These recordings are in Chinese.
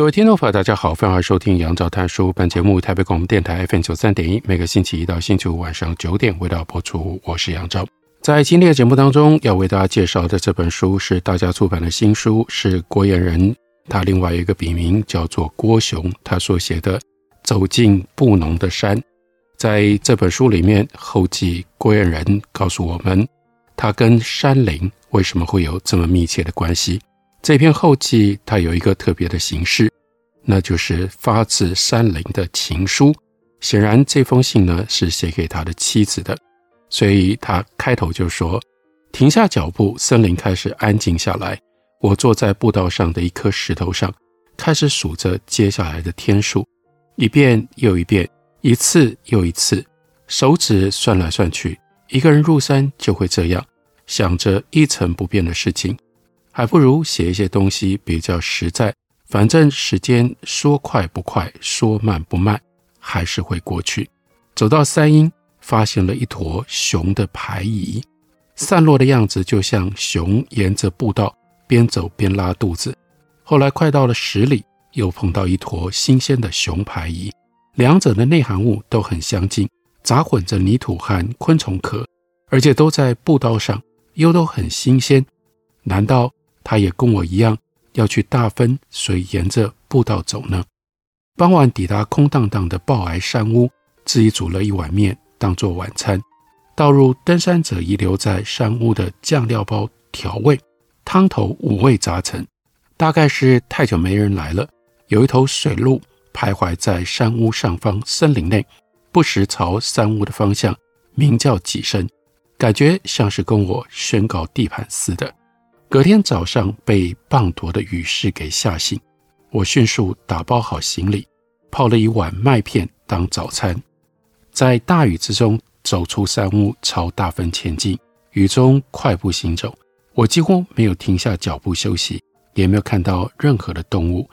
各位听众朋友，大家好，欢迎收听杨照谈书。本节目台北广播电台 FM 九三点一，每个星期一到星期五晚上九点为大家播出。我是杨照，在今天的节目当中，要为大家介绍的这本书是大家出版的新书，是郭彦仁，他另外一个笔名叫做郭雄，他所写的《走进布农的山》。在这本书里面，后记郭彦仁告诉我们，他跟山林为什么会有这么密切的关系。这篇后记它有一个特别的形式，那就是发自山林的情书。显然，这封信呢是写给他的妻子的，所以他开头就说：“停下脚步，森林开始安静下来。我坐在步道上的一颗石头上，开始数着接下来的天数，一遍又一遍，一次又一次，手指算来算去。一个人入山就会这样，想着一成不变的事情。”还不如写一些东西比较实在，反正时间说快不快，说慢不慢，还是会过去。走到山阴，发现了一坨熊的排遗，散落的样子就像熊沿着步道边走边拉肚子。后来快到了十里，又碰到一坨新鲜的熊排遗，两者的内含物都很相近，杂混着泥土和昆虫壳，而且都在步道上，又都很新鲜。难道？他也跟我一样要去大分，所以沿着步道走呢。傍晚抵达空荡荡的抱崖山屋，自己煮了一碗面当做晚餐，倒入登山者遗留在山屋的酱料包调味，汤头五味杂陈。大概是太久没人来了，有一头水鹿徘徊在山屋上方森林内，不时朝山屋的方向鸣叫几声，感觉像是跟我宣告地盘似的。隔天早上被滂沱的雨势给吓醒，我迅速打包好行李，泡了一碗麦片当早餐，在大雨之中走出山屋，朝大分前进。雨中快步行走，我几乎没有停下脚步休息，也没有看到任何的动物。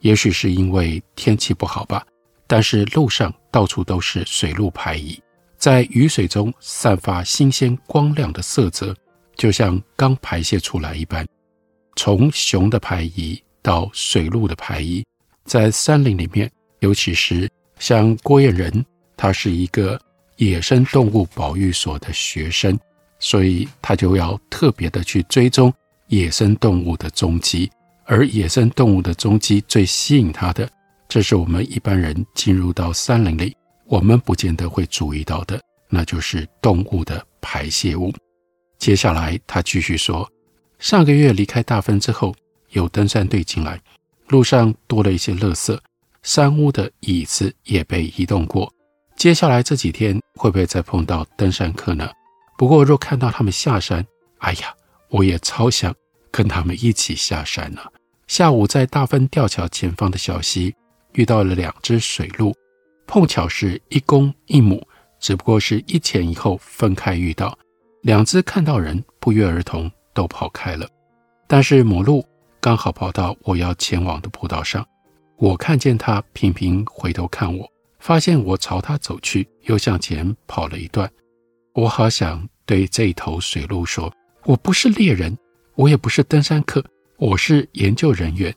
也许是因为天气不好吧，但是路上到处都是水路排遗，在雨水中散发新鲜光亮的色泽。就像刚排泄出来一般，从熊的排遗到水鹿的排遗，在山林里面，尤其是像郭彦仁，他是一个野生动物保育所的学生，所以他就要特别的去追踪野生动物的踪迹，而野生动物的踪迹最吸引他的，这是我们一般人进入到山林里，我们不见得会注意到的，那就是动物的排泄物。接下来，他继续说：“上个月离开大分之后，有登山队进来，路上多了一些垃圾，山屋的椅子也被移动过。接下来这几天会不会再碰到登山客呢？不过若看到他们下山，哎呀，我也超想跟他们一起下山呢。下午在大分吊桥前方的小溪遇到了两只水鹿，碰巧是一公一母，只不过是一前一后分开遇到。”两只看到人，不约而同都跑开了。但是母鹿刚好跑到我要前往的步道上，我看见它频频回头看我，发现我朝它走去，又向前跑了一段。我好想对这一头水鹿说：“我不是猎人，我也不是登山客，我是研究人员。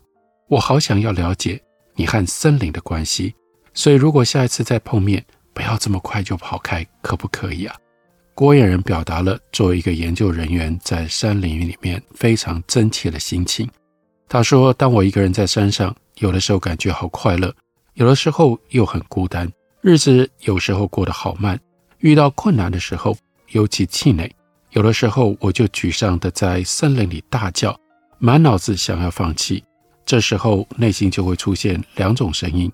我好想要了解你和森林的关系。所以如果下一次再碰面，不要这么快就跑开，可不可以啊？”郭彦仁表达了作为一个研究人员在山林里面非常真切的心情。他说：“当我一个人在山上，有的时候感觉好快乐，有的时候又很孤单，日子有时候过得好慢。遇到困难的时候，尤其气馁，有的时候我就沮丧地在森林里大叫，满脑子想要放弃。这时候内心就会出现两种声音：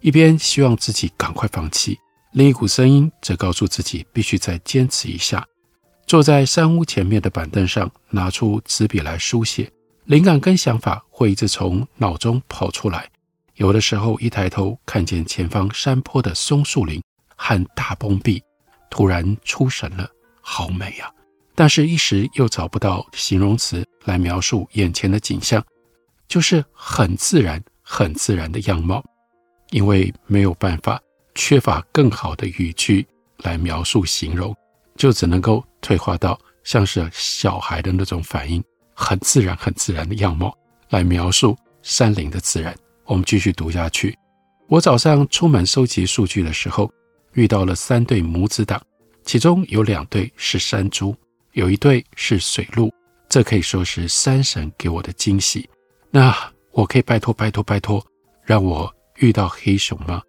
一边希望自己赶快放弃。”另一股声音则告诉自己必须再坚持一下。坐在山屋前面的板凳上，拿出纸笔来书写，灵感跟想法会一直从脑中跑出来。有的时候一抬头看见前方山坡的松树林和大崩壁，突然出神了，好美啊！但是，一时又找不到形容词来描述眼前的景象，就是很自然、很自然的样貌，因为没有办法，缺乏更好的语句来描述形容，就只能够退化到像是小孩的那种反应，很自然、很自然的样貌来描述山林的自然。我们继续读下去。我早上出门收集数据的时候，遇到了三对母子党，其中有两对是山猪。有一对是水鹿，这可以说是山神给我的惊喜。那我可以拜托拜托拜托，让我遇到黑熊吗？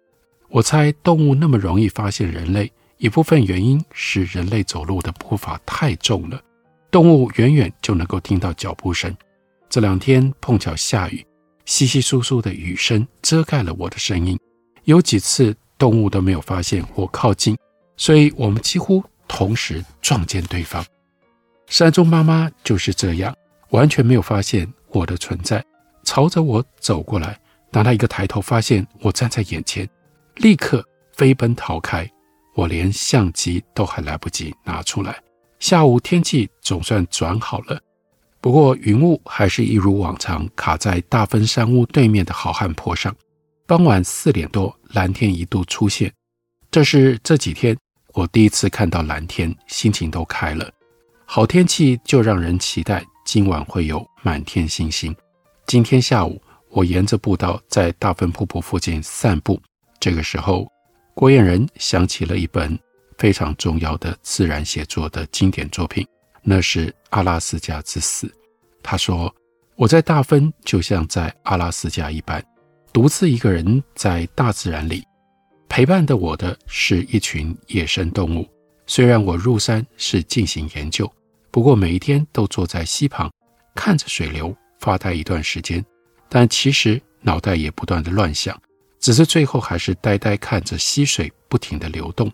我猜动物那么容易发现人类，一部分原因是人类走路的步伐太重了，动物远远就能够听到脚步声。这两天碰巧下雨，稀稀疏疏的雨声遮盖了我的声音，有几次动物都没有发现我靠近，所以我们几乎同时撞见对方。山中妈妈就是这样，完全没有发现我的存在，朝着我走过来。当她一个抬头发现我站在眼前，立刻飞奔逃开。我连相机都还来不及拿出来。下午天气总算转好了，不过云雾还是一如往常卡在大分山屋对面的好汉坡上。傍晚四点多，蓝天一度出现，这是这几天我第一次看到蓝天，心情都开了。好天气就让人期待今晚会有满天星星。今天下午，我沿着步道在大分瀑布附近散步。这个时候，郭彦仁想起了一本非常重要的自然写作的经典作品，那是《阿拉斯加之死》。他说：“我在大分就像在阿拉斯加一般，独自一个人在大自然里，陪伴的我的是一群野生动物。虽然我入山是进行研究。”不过每一天都坐在溪旁，看着水流发呆一段时间，但其实脑袋也不断地乱想，只是最后还是呆呆看着溪水不停地流动。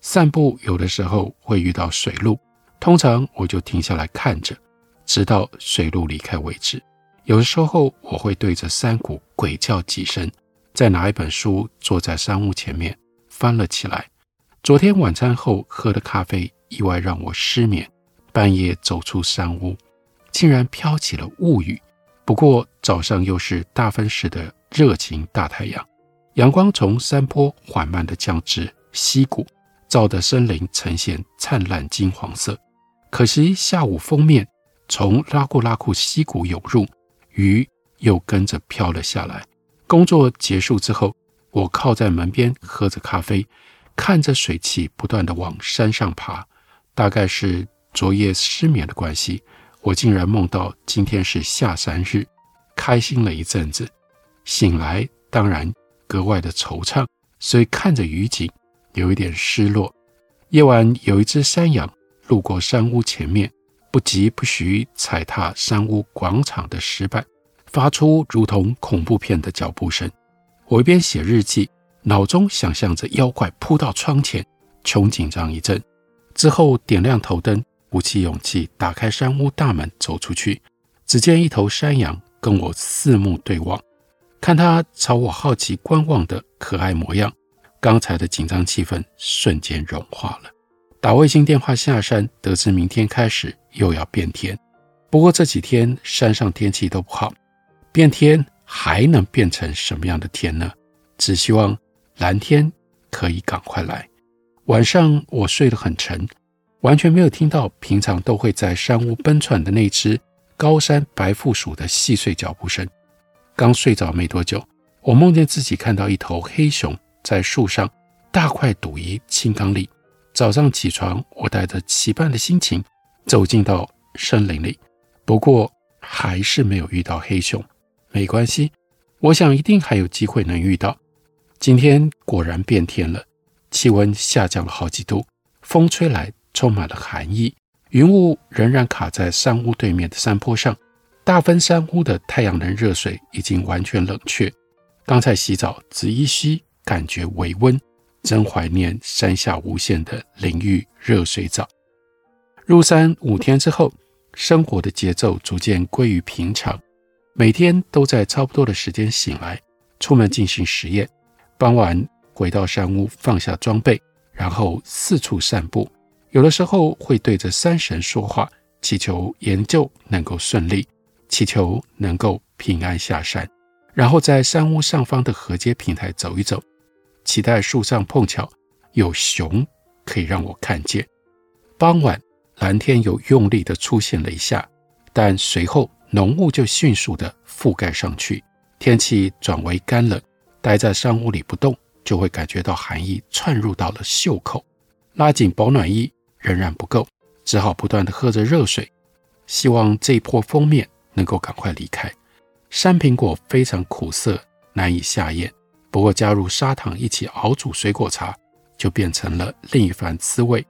散步有的时候会遇到水鹿，通常我就停下来看着，直到水鹿离开为止。有的时候我会对着山谷鬼叫几声，再拿一本书坐在山屋前面翻了起来。昨天晚餐后喝的咖啡意外让我失眠。半夜走出山屋，竟然飘起了雾雨。不过早上又是大分时的热情大太阳，阳光从山坡缓慢地降至溪谷，照得森林呈现灿烂金黄色。可惜下午封面从拉库拉库溪谷涌入，鱼又跟着飘了下来。工作结束之后，我靠在门边喝着咖啡，看着水汽不断地往山上爬，大概是。昨夜失眠的关系，我竟然梦到今天是下山日，开心了一阵子。醒来当然格外的惆怅，所以看着雨景有一点失落。夜晚有一只山羊路过山屋前面，不疾不徐踩踏山屋广场的石板，发出如同恐怖片的脚步声。我一边写日记，脑中想象着妖怪扑到窗前，穷紧张一阵，之后点亮头灯。鼓起勇气打开山屋大门，走出去，只见一头山羊跟我四目对望，看他朝我好奇观望的可爱模样，刚才的紧张气氛瞬间融化了。打卫星电话下山，得知明天开始又要变天，不过这几天山上天气都不好，变天还能变成什么样的天呢？只希望蓝天可以赶快来。晚上我睡得很沉。完全没有听到平常都会在山屋奔窜的那只高山白腹鼠的细碎脚步声。刚睡着没多久，我梦见自己看到一头黑熊在树上大快朵颐，青刚力。早上起床，我带着期盼的心情走进到森林里，不过还是没有遇到黑熊。没关系，我想一定还有机会能遇到。今天果然变天了，气温下降了好几度，风吹来。充满了寒意，云雾仍然卡在山屋对面的山坡上。大分山屋的太阳能热水已经完全冷却。刚才洗澡只依稀感觉微温，真怀念山下无限的淋浴热水澡。入山五天之后，生活的节奏逐渐归于平常，每天都在差不多的时间醒来，出门进行实验，傍晚回到山屋放下装备，然后四处散步。有的时候会对着山神说话，祈求研究能够顺利，祈求能够平安下山，然后在山屋上方的河阶平台走一走，期待树上碰巧有熊可以让我看见。傍晚。蓝天有用力地出现了一下，但随后浓雾就迅速地覆盖上去，天气转为干冷。待在山屋里不动，就会感觉到寒意窜入到了袖口，拉紧保暖衣仍然不够，只好不断地喝着热水，希望这一波锋面能够赶快离开。山苹果非常苦涩，难以下咽，不过加入砂糖一起熬煮水果茶，就变成了另一番滋味。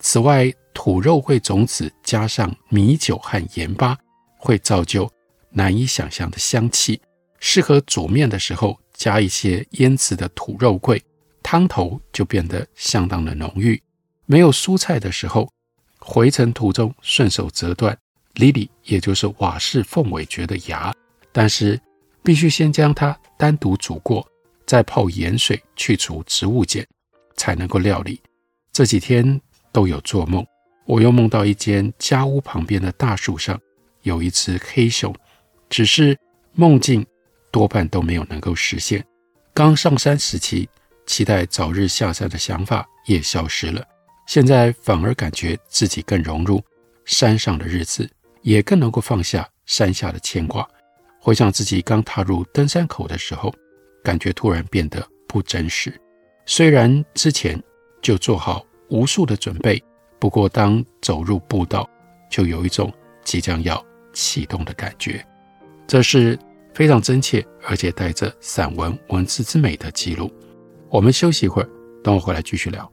此外，土肉桂种子加上米酒和盐巴，会造就难以想象的香气。适合煮面的时候，加一些腌制的土肉桂，汤头就变得相当的浓郁。没有蔬菜的时候，回程途中顺手折断里里，也就是瓦氏凤尾蕨的芽，但是必须先将它单独煮过，再泡盐水去除植物碱，才能够料理。这几天。都有做梦，我又梦到一间家屋旁边的大树上有一只黑熊，只是梦境多半都没有能够实现。刚上山时期期待早日下山的想法也消失了，现在反而感觉自己更融入山上的日子，也更能够放下山下的牵挂。回想自己刚踏入登山口的时候，感觉突然变得不真实。虽然之前就做好。无数的准备，不过当走入步道，就有一种即将要启动的感觉。这是非常真切，而且带着散文文字之美的记录。我们休息一会儿，等我回来继续聊。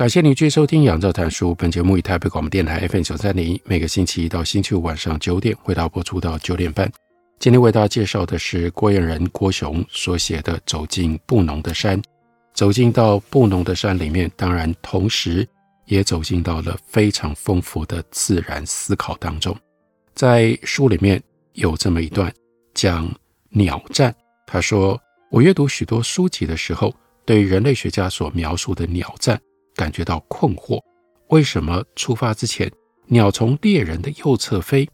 感谢您继续收听《杨照谈书》。本节目以台北广播电台 FM 九三点一，每个星期一到星期五晚上九点，为大家播出到九点半。今天为大家介绍的是郭彦仁郭雄所写的《走进布农的山》。走进到布农的山里面，当然同时也走进到了非常丰富的自然思考当中。在书里面有这么一段讲鸟战，他说：“我阅读许多书籍的时候，对人类学家所描述的鸟战。”感觉到困惑，为什么出发之前，鸟从猎人的右侧飞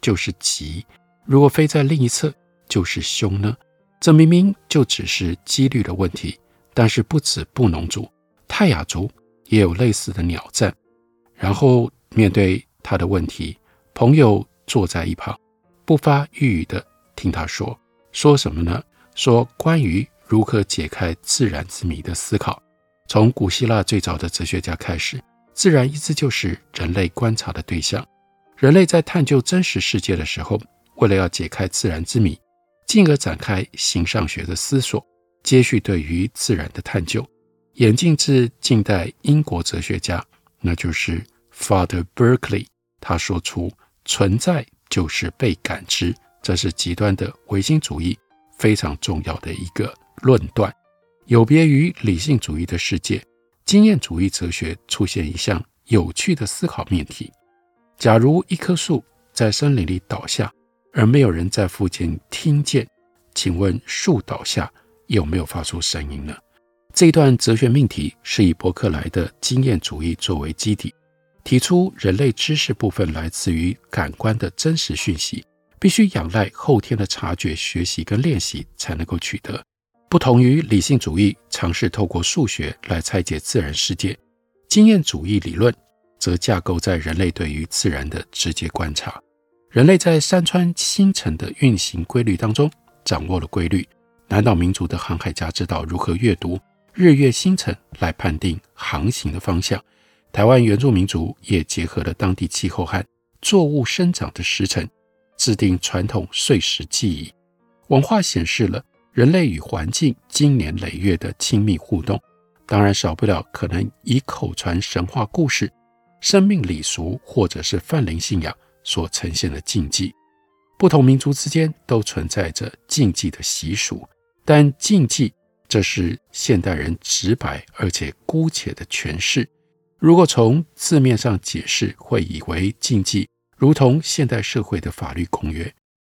就是吉，如果飞在另一侧就是凶呢？这明明就只是几率的问题。但是不止布农族，泰雅族也有类似的鸟战。然后面对他的问题，朋友坐在一旁，不发一语的听他说，说什么呢？说关于如何解开自然之谜的思考。从古希腊最早的哲学家开始，自然一直就是人类观察的对象。人类在探究真实世界的时候，为了要解开自然之谜，进而展开形上学的思索，接续对于自然的探究。演进至近代英国哲学家，那就是 Father Berkeley，他说出存在就是被感知，这是极端的唯心主义非常重要的一个论断。有别于理性主义的世界，经验主义哲学出现一项有趣的思考命题：假如一棵树在森林里倒下，而没有人在附近听见，请问树倒下有没有发出声音呢？这一段哲学命题是以伯克莱的经验主义作为基底，提出人类知识部分来自于感官的真实讯息，必须仰赖后天的察觉、学习跟练习才能够取得。不同于理性主义尝试透过数学来拆解自然世界，经验主义理论则架构在人类对于自然的直接观察。人类在山川星辰的运行规律当中掌握了规律，南岛民族的航海家知道如何阅读。日月星辰来判定航行的方向，台湾原住民族也结合了当地气候和作物生长的时辰，制定传统岁时记忆。文化显示了人类与环境经年累月的亲密互动，当然少不了可能以口传神话故事、生命礼俗或者是泛灵信仰所呈现的禁忌。不同民族之间都存在着禁忌的习俗，但禁忌。这是现代人直白而且姑且的诠释。如果从字面上解释，会以为禁忌如同现代社会的法律公约。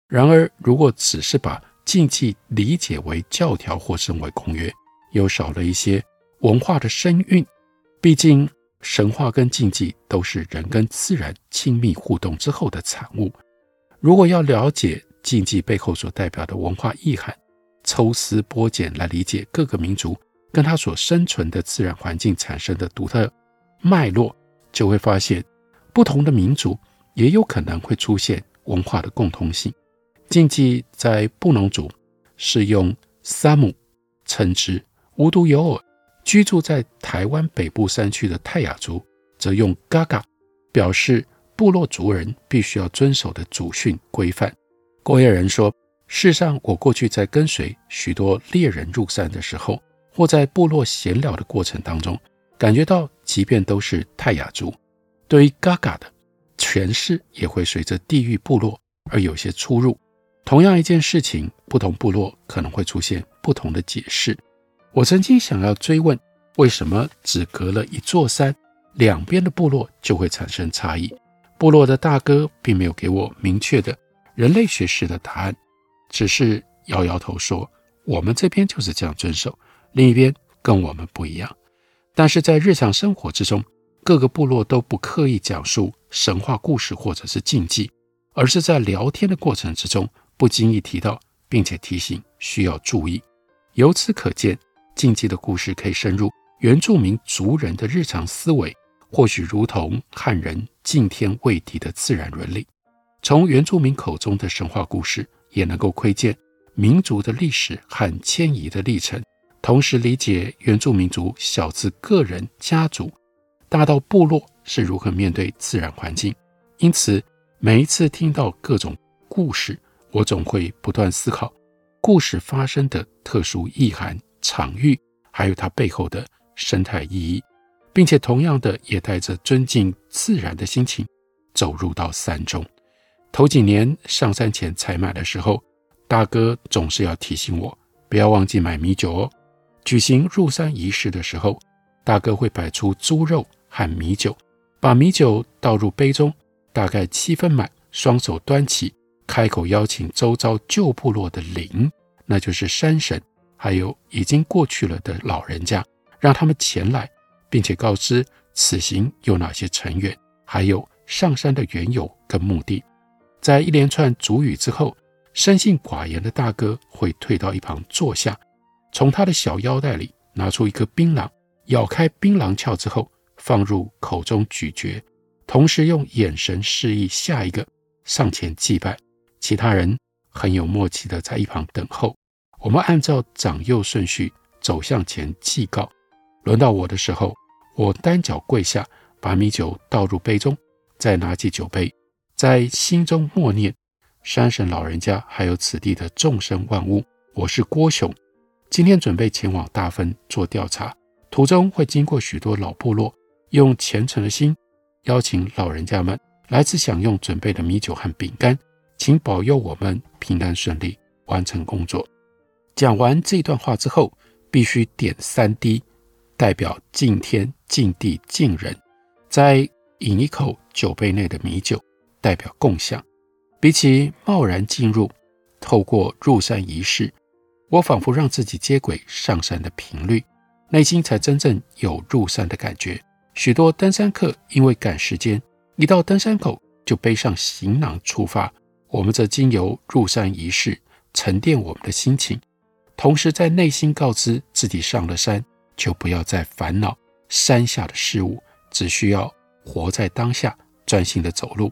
然而，如果只是把禁忌理解为教条或身为公约，又少了一些文化的深蕴。毕竟，神话跟禁忌都是人跟自然亲密互动之后的产物。如果要了解禁忌背后所代表的文化意涵，抽丝剥茧来理解各个民族跟他所生存的自然环境产生的独特脉络，就会发现不同的民族也有可能会出现文化的共通性。禁忌在布农族是用萨姆称之，无独有偶，居住在台湾北部山区的泰雅族则用嘎嘎表示部落族人必须要遵守的祖训规范。郭业人说。事实上，我过去在跟随许多猎人入山的时候，或在部落闲聊的过程当中，感觉到，即便都是泰雅族，对于嘎嘎的诠释也会随着地域部落而有些出入。同样一件事情，不同部落可能会出现不同的解释。我曾经想要追问，为什么只隔了一座山，两边的部落就会产生差异？部落的大哥并没有给我明确的人类学式的答案。只是摇摇头说：“我们这边就是这样遵守，另一边跟我们不一样。但是在日常生活之中，各个部落都不刻意讲述神话故事或者是禁忌，而是在聊天的过程之中不经意提到，并且提醒需要注意。由此可见，禁忌的故事可以深入原住民族人的日常思维，或许如同汉人敬天畏地的自然伦理。从原住民口中的神话故事。”也能够窥见民族的历史和迁移的历程，同时理解原住民族小至个人、家族，大到部落是如何面对自然环境。因此，每一次听到各种故事，我总会不断思考故事发生的特殊意涵、场域，还有它背后的生态意义，并且同样的也带着尊敬自然的心情走入到山中。头几年上山前采买的时候，大哥总是要提醒我不要忘记买米酒哦。举行入山仪式的时候，大哥会摆出猪肉和米酒，把米酒倒入杯中，大概七分满，双手端起，开口邀请周遭旧部落的灵，那就是山神，还有已经过去了的老人家，让他们前来，并且告知此行有哪些成员，还有上山的缘由跟目的。在一连串主语之后，生性寡言的大哥会退到一旁坐下，从他的小腰带里拿出一颗槟榔，咬开槟榔鞘之后放入口中咀嚼，同时用眼神示意下一个上前祭拜。其他人很有默契地在一旁等候。我们按照长幼顺序走向前祭告。轮到我的时候，我单脚跪下，把米酒倒入杯中，再拿起酒杯，在心中默念：山神老人家，还有此地的众生万物，我是郭雄，今天准备前往大分做调查，途中会经过许多老部落，用虔诚的心邀请老人家们来此享用准备的米酒和饼干，请保佑我们平安顺利完成工作。讲完这段话之后，必须点三滴。代表敬天、敬地、敬人，再饮一口酒杯内的米酒，代表共享。比起贸然进入，透过入山仪式，我仿佛让自己接轨上山的频率，内心才真正有入山的感觉。许多登山客因为赶时间，一到登山口就背上行囊出发。我们则经由入山仪式沉淀我们的心情，同时在内心告知自己上了山。就不要再烦恼山下的事物，只需要活在当下，专心的走路。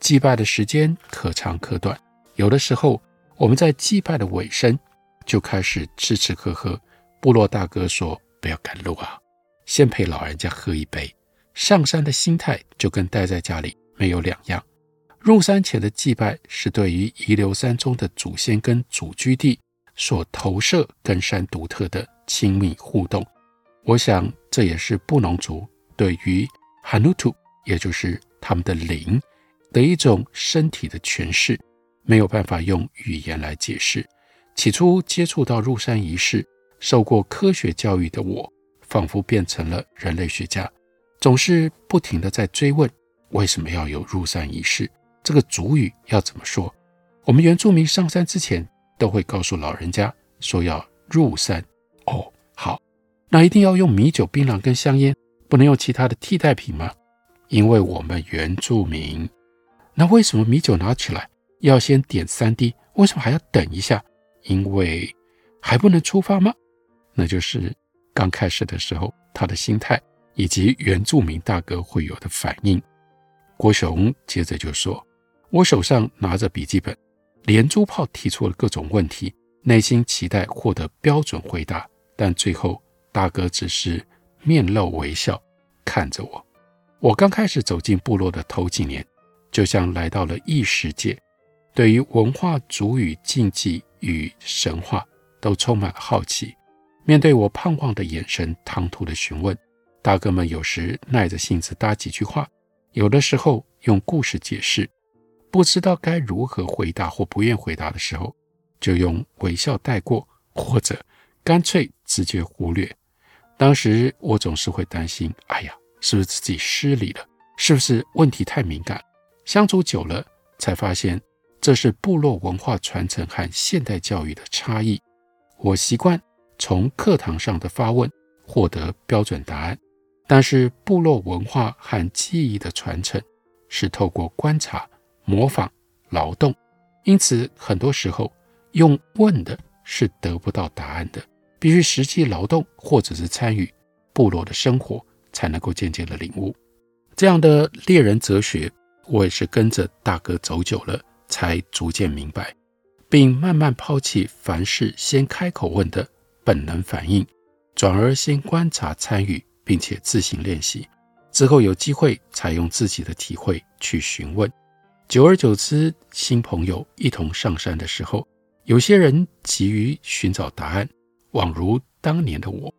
祭拜的时间可长可短，有的时候我们在祭拜的尾声就开始吃吃喝喝。部落大哥说：“不要赶路啊，先陪老人家喝一杯。”上山的心态就跟待在家里没有两样。入山前的祭拜是对于遗留山中的祖先跟祖居地所投射跟山独特的亲密互动。我想，这也是布农族对于哈努图，也就是他们的灵的一种身体的诠释，没有办法用语言来解释。起初接触到入山仪式，受过科学教育的我，仿佛变成了人类学家，总是不停地在追问：为什么要有入山仪式？这个主语要怎么说？我们原住民上山之前，都会告诉老人家说要入山。哦，好。那一定要用米酒、槟榔跟香烟，不能用其他的替代品吗？因为我们原住民，那为什么米酒拿起来要先点三滴？为什么还要等一下？因为还不能出发吗？那就是刚开始的时候他的心态以及原住民大哥会有的反应。郭雄接着就说：“我手上拿着笔记本，连珠炮提出了各种问题，内心期待获得标准回答，但最后。”大哥只是面露微笑看着我。我刚开始走进部落的头几年，就像来到了异世界，对于文化、族语、禁忌与神话都充满了好奇。面对我盼望的眼神、唐突的询问，大哥们有时耐着性子搭几句话，有的时候用故事解释。不知道该如何回答或不愿回答的时候，就用微笑带过，或者干脆直接忽略。当时我总是会担心，哎呀，是不是自己失礼了？是不是问题太敏感？相处久了，才发现这是部落文化传承和现代教育的差异。我习惯从课堂上的发问获得标准答案，但是部落文化和记忆的传承是透过观察、模仿、劳动，因此很多时候用问的是得不到答案的。必须实际劳动，或者是参与部落的生活，才能够渐渐的领悟这样的猎人哲学。我也是跟着大哥走久了，才逐渐明白，并慢慢抛弃凡事先开口问的本能反应，转而先观察、参与，并且自行练习，之后有机会采用自己的体会去询问。久而久之，新朋友一同上山的时候，有些人急于寻找答案。宛如当年的我，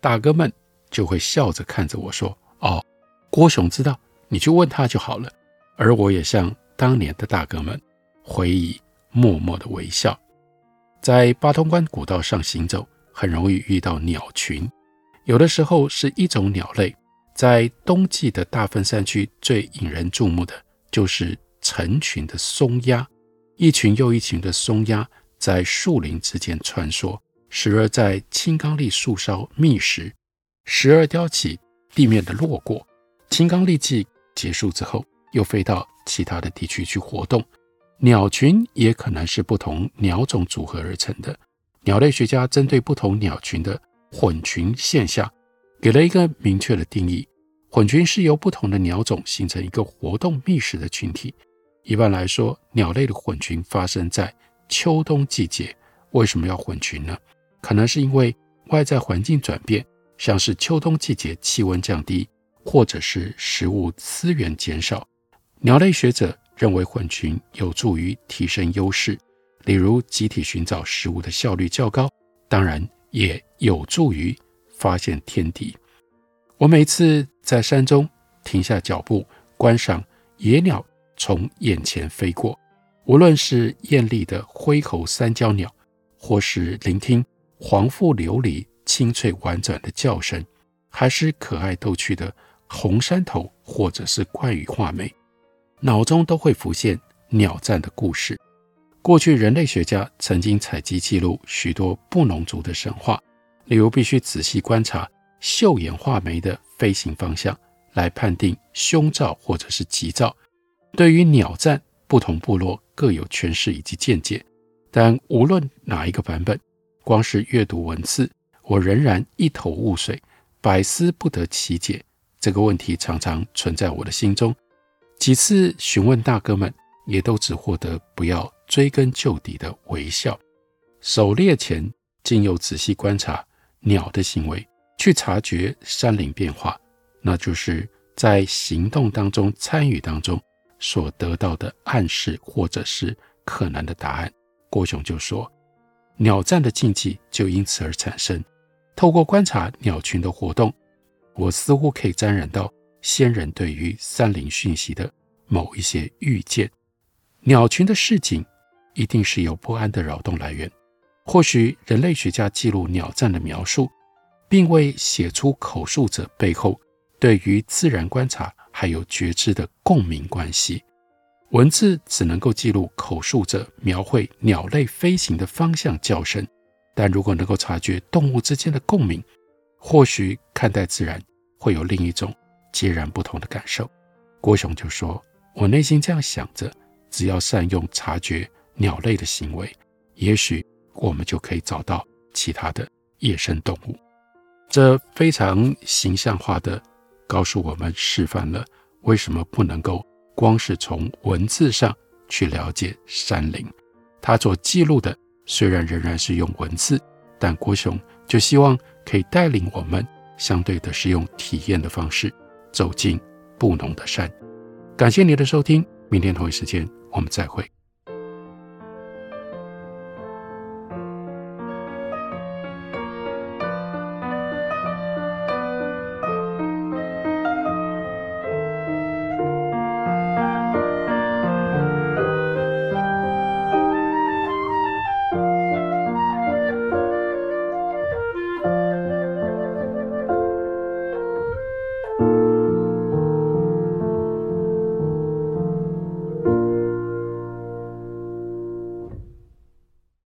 大哥们就会笑着看着我说：“哦，郭雄知道，你去问他就好了。”而我也像当年的大哥们，回忆默默的微笑。在八通关古道上行走，很容易遇到鸟群，有的时候是一种鸟类。在冬季的大分山区，最引人注目的就是成群的松鸦，一群又一群的松鸦在树林之间穿梭。时而在青冈栎树梢觅食，时而叼起地面的落果。青冈栎季结束之后，又飞到其他的地区去活动。鸟群也可能是不同鸟种组合而成的。鸟类学家针对不同鸟群的混群现象，给了一个明确的定义：混群是由不同的鸟种形成一个活动觅食的群体。一般来说，鸟类的混群发生在秋冬季节。为什么要混群呢？可能是因为外在环境转变，像是秋冬季节气温降低，或者是食物资源减少。鸟类学者认为混群有助于提升优势，例如集体寻找食物的效率较高，当然也有助于发现天敌。我每次在山中停下脚步，观赏野鸟从眼前飞过，无论是艳丽的灰喉三交鸟，或是聆听黄腹琉璃清脆婉转的叫声，还是可爱逗趣的红山头，或者是冠羽画眉，脑中都会浮现鸟战的故事。过去人类学家曾经采集记录许多布农族的神话，例如必须仔细观察绣眼画眉的飞行方向，来判定凶兆或者是吉兆。对于鸟战，不同部落各有诠释以及见解，但无论哪一个版本，光是阅读文字，我仍然一头雾水，百思不得其解。这个问题常常存在我的心中。几次询问大哥们，也都只获得不要追根究底的微笑。狩猎前，竟又仔细观察鸟的行为，去察觉山林变化，那就是在行动当中参与当中所得到的暗示，或者是可能的答案。郭雄就说。鸟站的禁忌就因此而产生。透过观察鸟群的活动，我似乎可以沾染到先人对于山林讯息的某一些预见。鸟群的市井一定是有不安的扰动来源。或许人类学家记录鸟站的描述，并未写出口述者背后对于自然观察还有觉知的共鸣关系。文字只能够记录口述者描绘鸟类飞行的方向、叫声，但如果能够察觉动物之间的共鸣，或许看待自然会有另一种截然不同的感受。郭雄就说：“我内心这样想着，只要善用察觉鸟类的行为，也许我们就可以找到其他的野生动物。”这非常形象化的告诉我们，示范了为什么不能够。光是从文字上去了解山林，他所记录的虽然仍然是用文字，但郭雄就希望可以带领我们，相对的是用体验的方式走进布农的山。感谢您的收听，明天同一时间我们再会。